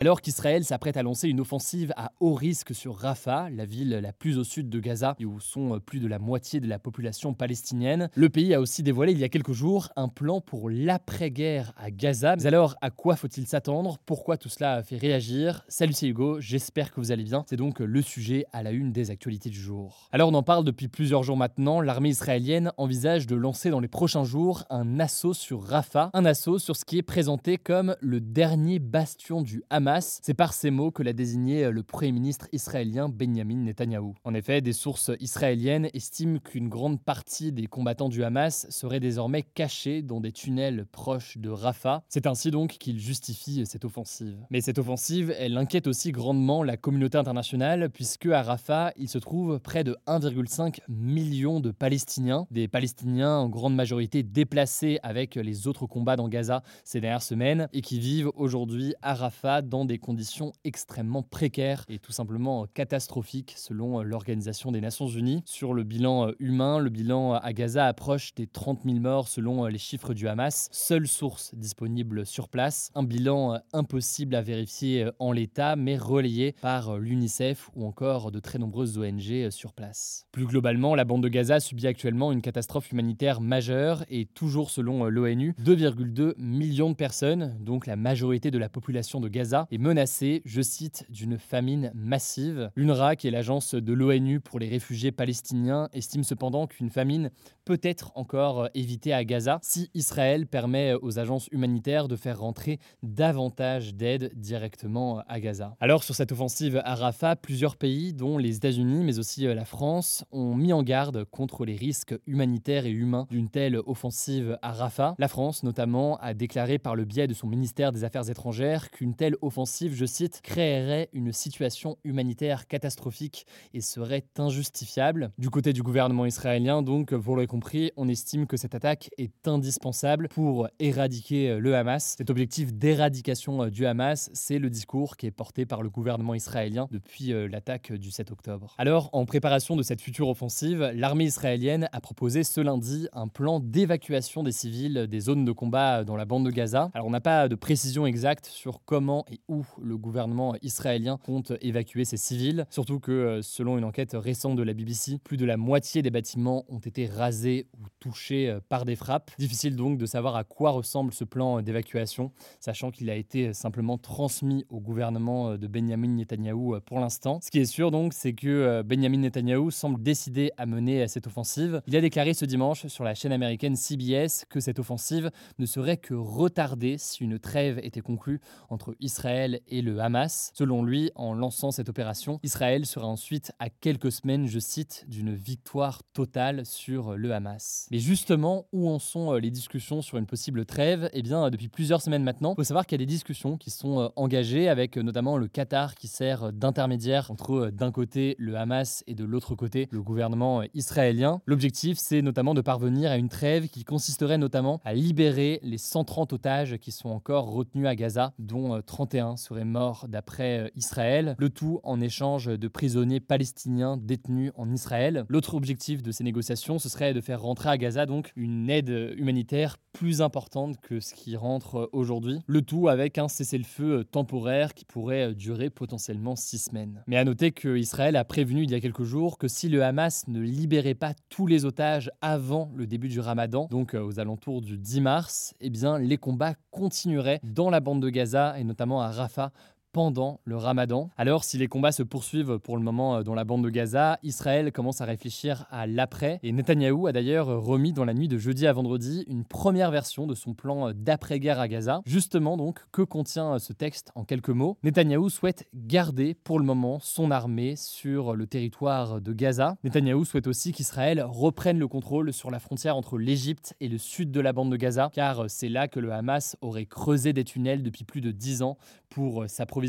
Alors qu'Israël s'apprête à lancer une offensive à haut risque sur Rafah, la ville la plus au sud de Gaza où sont plus de la moitié de la population palestinienne, le pays a aussi dévoilé il y a quelques jours un plan pour l'après-guerre à Gaza. Mais alors, à quoi faut-il s'attendre? Pourquoi tout cela a fait réagir? Salut, c'est Hugo, j'espère que vous allez bien. C'est donc le sujet à la une des actualités du jour. Alors, on en parle depuis plusieurs jours maintenant. L'armée israélienne envisage de lancer dans les prochains jours un assaut sur Rafah, un assaut sur ce qui est présenté comme le dernier bastion du Hamas c'est par ces mots que l'a désigné le Premier ministre israélien Benjamin Netanyahou. En effet, des sources israéliennes estiment qu'une grande partie des combattants du Hamas seraient désormais cachés dans des tunnels proches de Rafah. C'est ainsi donc qu'il justifie cette offensive. Mais cette offensive, elle inquiète aussi grandement la communauté internationale puisque à Rafah, il se trouve près de 1,5 million de Palestiniens, des Palestiniens en grande majorité déplacés avec les autres combats dans Gaza ces dernières semaines et qui vivent aujourd'hui à Rafah des conditions extrêmement précaires et tout simplement catastrophiques selon l'Organisation des Nations Unies. Sur le bilan humain, le bilan à Gaza approche des 30 000 morts selon les chiffres du Hamas, seule source disponible sur place. Un bilan impossible à vérifier en l'état, mais relayé par l'UNICEF ou encore de très nombreuses ONG sur place. Plus globalement, la bande de Gaza subit actuellement une catastrophe humanitaire majeure et toujours selon l'ONU, 2,2 millions de personnes, donc la majorité de la population de Gaza, est menacée, je cite, d'une famine massive. L'UNRWA, qui est l'agence de l'ONU pour les réfugiés palestiniens, estime cependant qu'une famine peut être encore évitée à Gaza si Israël permet aux agences humanitaires de faire rentrer davantage d'aide directement à Gaza. Alors sur cette offensive à Rafah, plusieurs pays, dont les États-Unis mais aussi la France, ont mis en garde contre les risques humanitaires et humains d'une telle offensive à Rafah. La France notamment a déclaré par le biais de son ministère des Affaires étrangères qu'une telle offensive je cite, créerait une situation humanitaire catastrophique et serait injustifiable. Du côté du gouvernement israélien, donc, vous l'aurez compris, on estime que cette attaque est indispensable pour éradiquer le Hamas. Cet objectif d'éradication du Hamas, c'est le discours qui est porté par le gouvernement israélien depuis euh, l'attaque du 7 octobre. Alors, en préparation de cette future offensive, l'armée israélienne a proposé ce lundi un plan d'évacuation des civils des zones de combat dans la bande de Gaza. Alors, on n'a pas de précision exacte sur comment et où le gouvernement israélien compte évacuer ses civils. Surtout que, euh, selon une enquête récente de la BBC, plus de la moitié des bâtiments ont été rasés ou touchés euh, par des frappes. Difficile donc de savoir à quoi ressemble ce plan d'évacuation, sachant qu'il a été simplement transmis au gouvernement de Benjamin Netanyahou euh, pour l'instant. Ce qui est sûr donc, c'est que Benjamin Netanyahou semble décidé à mener cette offensive. Il a déclaré ce dimanche sur la chaîne américaine CBS que cette offensive ne serait que retardée si une trêve était conclue entre Israël et le Hamas. Selon lui, en lançant cette opération, Israël sera ensuite à quelques semaines, je cite, d'une victoire totale sur le Hamas. Mais justement, où en sont euh, les discussions sur une possible trêve? Eh bien, depuis plusieurs semaines maintenant, il faut savoir qu'il y a des discussions qui sont euh, engagées avec euh, notamment le Qatar qui sert d'intermédiaire entre d'un côté le Hamas et de l'autre côté le gouvernement israélien. L'objectif, c'est notamment de parvenir à une trêve qui consisterait notamment à libérer les 130 otages qui sont encore retenus à Gaza, dont 31 seraient morts d'après euh, Israël, le tout en échange de prisonniers palestiniens détenus en Israël. L'autre objectif de ces négociations, ce serait de faire rentrer à Gaza donc une aide humanitaire plus importante que ce qui rentre euh, aujourd'hui. Le tout avec un cessez-le-feu euh, temporaire qui pourrait durer potentiellement six semaines. Mais à noter que Israël a prévenu il y a quelques jours que si le Hamas ne libérait pas tous les otages avant le début du Ramadan, donc aux alentours du 10 mars, eh bien les combats continueraient dans la bande de Gaza et notamment à Rafah pendant le ramadan. Alors si les combats se poursuivent pour le moment dans la bande de Gaza, Israël commence à réfléchir à l'après et Netanyahou a d'ailleurs remis dans la nuit de jeudi à vendredi une première version de son plan d'après-guerre à Gaza. Justement donc, que contient ce texte en quelques mots? Netanyahou souhaite garder pour le moment son armée sur le territoire de Gaza. Netanyahou souhaite aussi qu'Israël reprenne le contrôle sur la frontière entre l'Égypte et le sud de la bande de Gaza, car c'est là que le Hamas aurait creusé des tunnels depuis plus de 10 ans pour s'approvisionner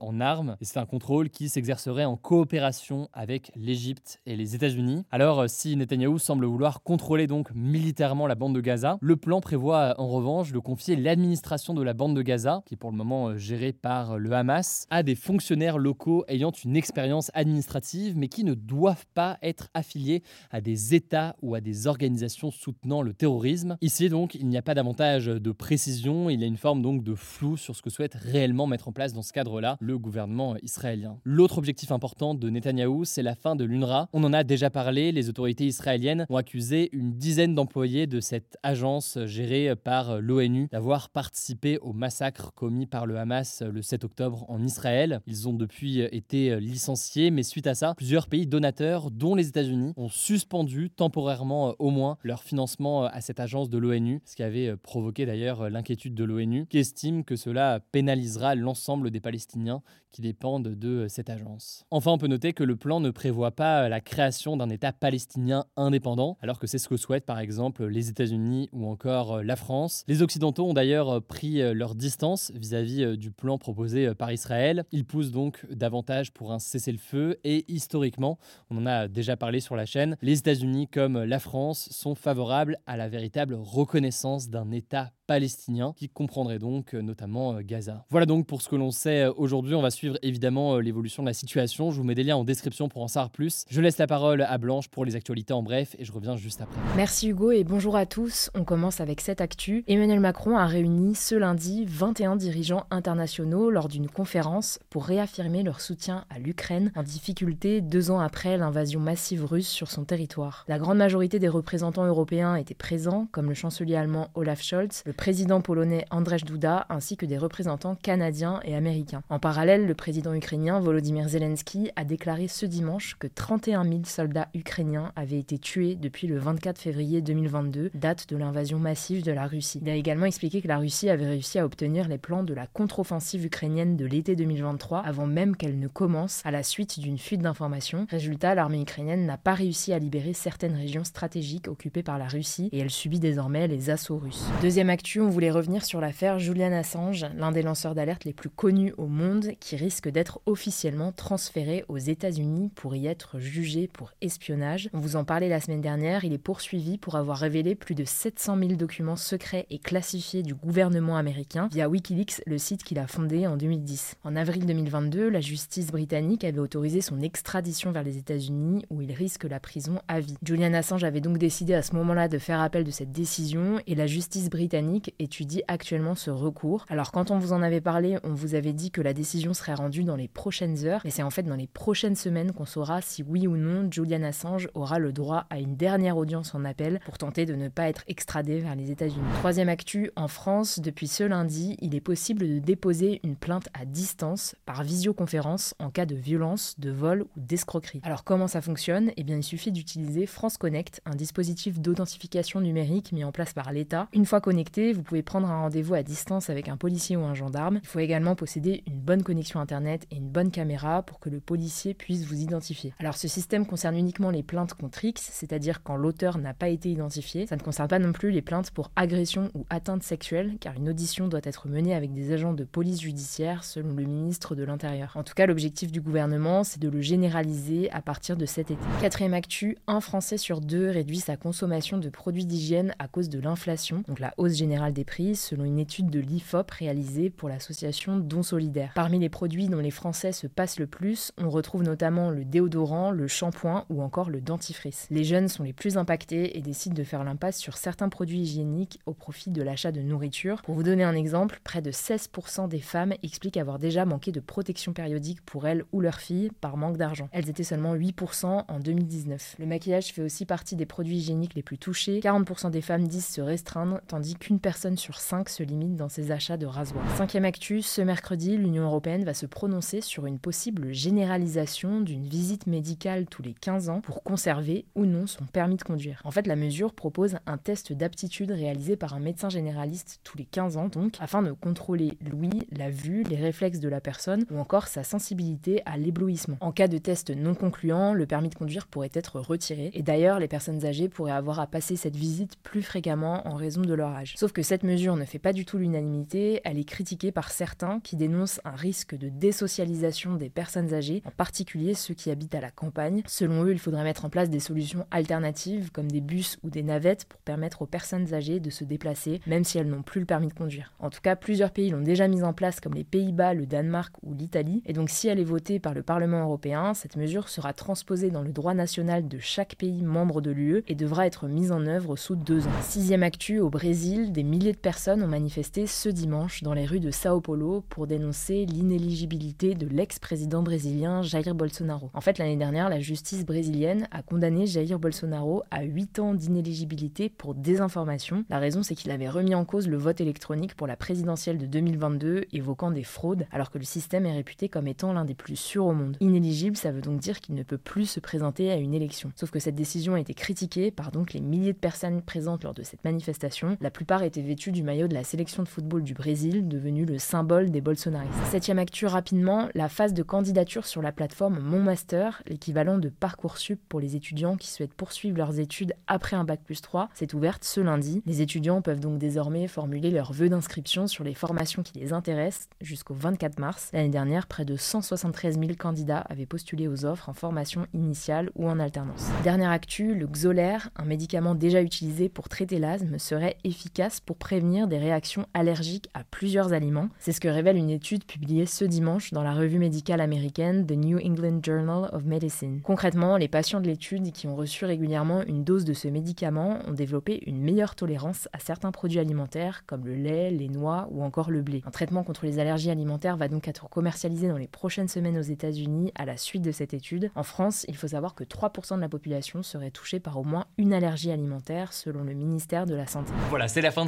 en armes. Et c'est un contrôle qui s'exercerait en coopération avec l'Égypte et les États-Unis. Alors si Netanyahou semble vouloir contrôler donc militairement la bande de Gaza, le plan prévoit en revanche de confier l'administration de la bande de Gaza, qui est pour le moment gérée par le Hamas, à des fonctionnaires locaux ayant une expérience administrative mais qui ne doivent pas être affiliés à des États ou à des organisations soutenant le terrorisme. Ici donc, il n'y a pas davantage de précision, il y a une forme donc de flou sur ce que souhaite réellement mettre en place dans cadre-là le gouvernement israélien. L'autre objectif important de Netanyahou, c'est la fin de l'UNRWA. On en a déjà parlé, les autorités israéliennes ont accusé une dizaine d'employés de cette agence gérée par l'ONU d'avoir participé au massacre commis par le Hamas le 7 octobre en Israël. Ils ont depuis été licenciés, mais suite à ça, plusieurs pays donateurs, dont les États-Unis, ont suspendu temporairement au moins leur financement à cette agence de l'ONU, ce qui avait provoqué d'ailleurs l'inquiétude de l'ONU, qui estime que cela pénalisera l'ensemble des Palestiniens qui dépendent de cette agence. Enfin, on peut noter que le plan ne prévoit pas la création d'un État palestinien indépendant, alors que c'est ce que souhaitent par exemple les États-Unis ou encore la France. Les Occidentaux ont d'ailleurs pris leur distance vis-à-vis du plan proposé par Israël. Ils poussent donc davantage pour un cessez-le-feu et historiquement, on en a déjà parlé sur la chaîne, les États-Unis comme la France sont favorables à la véritable reconnaissance d'un État palestinien qui comprendrait donc euh, notamment euh, Gaza. Voilà donc pour ce que l'on sait euh, aujourd'hui. On va suivre évidemment l'évolution de la situation. Je vous mets des liens en description pour en savoir plus. Je laisse la parole à Blanche pour les actualités en bref et je reviens juste après. Merci Hugo et bonjour à tous. On commence avec cette actu. Emmanuel Macron a réuni ce lundi 21 dirigeants internationaux lors d'une conférence pour réaffirmer leur soutien à l'Ukraine en difficulté deux ans après l'invasion massive russe sur son territoire. La grande majorité des représentants européens étaient présents, comme le chancelier allemand Olaf Scholz, le président polonais Andrzej Duda ainsi que des représentants canadiens et américains. En parallèle, le président ukrainien Volodymyr Zelensky a déclaré ce dimanche que 31 000 soldats ukrainiens avaient été tués depuis le 24 février 2022, date de l'invasion massive de la Russie. Il a également expliqué que la Russie avait réussi à obtenir les plans de la contre-offensive ukrainienne de l'été 2023 avant même qu'elle ne commence à la suite d'une fuite d'informations. Résultat, l'armée ukrainienne n'a pas réussi à libérer certaines régions stratégiques occupées par la Russie et elle subit désormais les assauts russes. Deuxième on voulait revenir sur l'affaire Julian Assange, l'un des lanceurs d'alerte les plus connus au monde, qui risque d'être officiellement transféré aux États-Unis pour y être jugé pour espionnage. On vous en parlait la semaine dernière, il est poursuivi pour avoir révélé plus de 700 000 documents secrets et classifiés du gouvernement américain via Wikileaks, le site qu'il a fondé en 2010. En avril 2022, la justice britannique avait autorisé son extradition vers les États-Unis où il risque la prison à vie. Julian Assange avait donc décidé à ce moment-là de faire appel de cette décision et la justice britannique étudie actuellement ce recours. Alors quand on vous en avait parlé, on vous avait dit que la décision serait rendue dans les prochaines heures, et c'est en fait dans les prochaines semaines qu'on saura si oui ou non Julian Assange aura le droit à une dernière audience en appel pour tenter de ne pas être extradé vers les États-Unis. Troisième actu, en France, depuis ce lundi, il est possible de déposer une plainte à distance par visioconférence en cas de violence, de vol ou d'escroquerie. Alors comment ça fonctionne? Eh bien il suffit d'utiliser France Connect, un dispositif d'authentification numérique mis en place par l'État. Une fois connecté, vous pouvez prendre un rendez-vous à distance avec un policier ou un gendarme. Il faut également posséder une bonne connexion Internet et une bonne caméra pour que le policier puisse vous identifier. Alors ce système concerne uniquement les plaintes contre X, c'est-à-dire quand l'auteur n'a pas été identifié. Ça ne concerne pas non plus les plaintes pour agression ou atteinte sexuelle, car une audition doit être menée avec des agents de police judiciaire selon le ministre de l'Intérieur. En tout cas, l'objectif du gouvernement, c'est de le généraliser à partir de cet été. Quatrième actu, un Français sur deux réduit sa consommation de produits d'hygiène à cause de l'inflation, donc la hausse générale des prix selon une étude de l'IFOP réalisée pour l'association Don Solidaire. Parmi les produits dont les Français se passent le plus, on retrouve notamment le déodorant, le shampoing ou encore le dentifrice. Les jeunes sont les plus impactés et décident de faire l'impasse sur certains produits hygiéniques au profit de l'achat de nourriture. Pour vous donner un exemple, près de 16% des femmes expliquent avoir déjà manqué de protection périodique pour elles ou leurs filles par manque d'argent. Elles étaient seulement 8% en 2019. Le maquillage fait aussi partie des produits hygiéniques les plus touchés. 40% des femmes disent se restreindre, tandis qu'une une personne sur cinq se limite dans ses achats de rasoirs. Cinquième actu, ce mercredi, l'Union européenne va se prononcer sur une possible généralisation d'une visite médicale tous les 15 ans pour conserver ou non son permis de conduire. En fait, la mesure propose un test d'aptitude réalisé par un médecin généraliste tous les 15 ans, donc, afin de contrôler l'ouïe, la vue, les réflexes de la personne ou encore sa sensibilité à l'éblouissement. En cas de test non concluant, le permis de conduire pourrait être retiré et d'ailleurs, les personnes âgées pourraient avoir à passer cette visite plus fréquemment en raison de leur âge. Que cette mesure ne fait pas du tout l'unanimité, elle est critiquée par certains qui dénoncent un risque de désocialisation des personnes âgées, en particulier ceux qui habitent à la campagne. Selon eux, il faudrait mettre en place des solutions alternatives comme des bus ou des navettes pour permettre aux personnes âgées de se déplacer même si elles n'ont plus le permis de conduire. En tout cas, plusieurs pays l'ont déjà mis en place comme les Pays-Bas, le Danemark ou l'Italie et donc si elle est votée par le Parlement européen, cette mesure sera transposée dans le droit national de chaque pays membre de l'UE et devra être mise en œuvre sous deux ans. Sixième actu, au Brésil, des milliers de personnes ont manifesté ce dimanche dans les rues de Sao Paulo pour dénoncer l'inéligibilité de l'ex-président brésilien Jair Bolsonaro. En fait, l'année dernière, la justice brésilienne a condamné Jair Bolsonaro à 8 ans d'inéligibilité pour désinformation. La raison, c'est qu'il avait remis en cause le vote électronique pour la présidentielle de 2022, évoquant des fraudes, alors que le système est réputé comme étant l'un des plus sûrs au monde. Inéligible, ça veut donc dire qu'il ne peut plus se présenter à une élection. Sauf que cette décision a été critiquée par donc les milliers de personnes présentes lors de cette manifestation. La plupart étaient vêtues du maillot de la sélection de football du Brésil, devenu le symbole des bolsonaristes. Septième actu rapidement, la phase de candidature sur la plateforme Mon Master, l'équivalent de Parcoursup pour les étudiants qui souhaitent poursuivre leurs études après un bac plus 3, s'est ouverte ce lundi. Les étudiants peuvent donc désormais formuler leurs vœux d'inscription sur les formations qui les intéressent jusqu'au 24 mars. L'année dernière, près de 173 000 candidats avaient postulé aux offres en formation initiale ou en alternance. Dernière actu, le Xolair, un médicament déjà utilisé pour traiter l'asthme, serait efficace pour prévenir des réactions allergiques à plusieurs aliments. C'est ce que révèle une étude publiée ce dimanche dans la revue médicale américaine The New England Journal of Medicine. Concrètement, les patients de l'étude qui ont reçu régulièrement une dose de ce médicament ont développé une meilleure tolérance à certains produits alimentaires comme le lait, les noix ou encore le blé. Un traitement contre les allergies alimentaires va donc être commercialisé dans les prochaines semaines aux États-Unis à la suite de cette étude. En France, il faut savoir que 3% de la population serait touchée par au moins une allergie alimentaire selon le ministère de la Santé. Voilà, c'est la fin de